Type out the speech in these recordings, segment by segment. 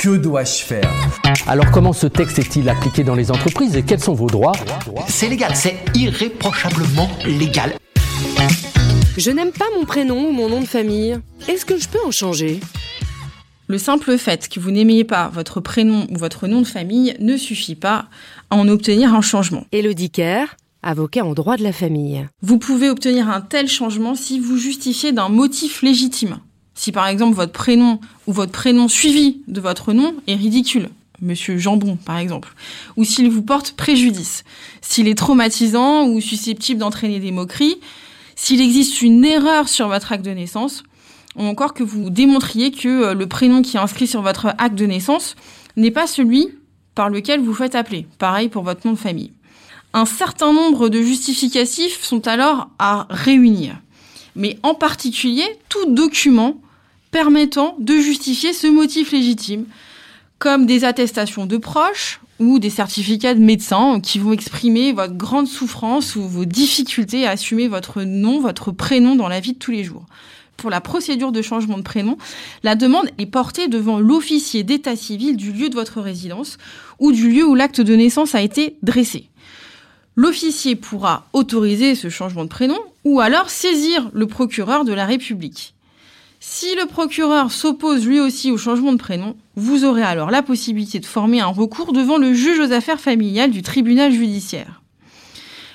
Que dois-je faire Alors comment ce texte est-il appliqué dans les entreprises et quels sont vos droits C'est légal, c'est irréprochablement légal. Je n'aime pas mon prénom ou mon nom de famille. Est-ce que je peux en changer? Le simple fait que vous n'aimiez pas votre prénom ou votre nom de famille ne suffit pas à en obtenir un changement. Elodie Kerr, avocat en droit de la famille. Vous pouvez obtenir un tel changement si vous justifiez d'un motif légitime. Si par exemple votre prénom ou votre prénom suivi de votre nom est ridicule, Monsieur Jambon par exemple, ou s'il vous porte préjudice, s'il est traumatisant ou susceptible d'entraîner des moqueries, s'il existe une erreur sur votre acte de naissance, ou encore que vous démontriez que euh, le prénom qui est inscrit sur votre acte de naissance n'est pas celui par lequel vous faites appeler. Pareil pour votre nom de famille. Un certain nombre de justificatifs sont alors à réunir. Mais en particulier, tout document permettant de justifier ce motif légitime, comme des attestations de proches ou des certificats de médecins qui vont exprimer votre grande souffrance ou vos difficultés à assumer votre nom, votre prénom dans la vie de tous les jours. Pour la procédure de changement de prénom, la demande est portée devant l'officier d'état civil du lieu de votre résidence ou du lieu où l'acte de naissance a été dressé. L'officier pourra autoriser ce changement de prénom ou alors saisir le procureur de la République. Si le procureur s'oppose lui aussi au changement de prénom, vous aurez alors la possibilité de former un recours devant le juge aux affaires familiales du tribunal judiciaire.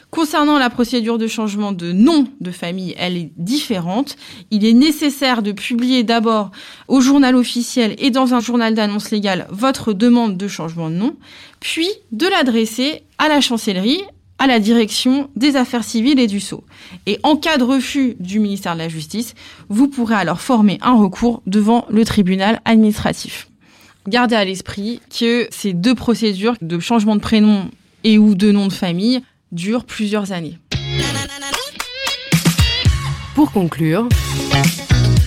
Concernant la procédure de changement de nom de famille, elle est différente. Il est nécessaire de publier d'abord au journal officiel et dans un journal d'annonce légale votre demande de changement de nom, puis de l'adresser à la chancellerie, à la direction des affaires civiles et du sceau. Et en cas de refus du ministère de la Justice, vous pourrez alors former un recours devant le tribunal administratif. Gardez à l'esprit que ces deux procédures de changement de prénom et ou de nom de famille durent plusieurs années. Pour conclure,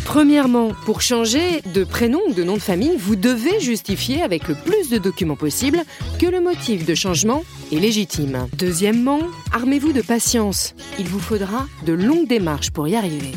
Premièrement, pour changer de prénom ou de nom de famille, vous devez justifier avec le plus de documents possible que le motif de changement est légitime. Deuxièmement, armez-vous de patience. Il vous faudra de longues démarches pour y arriver.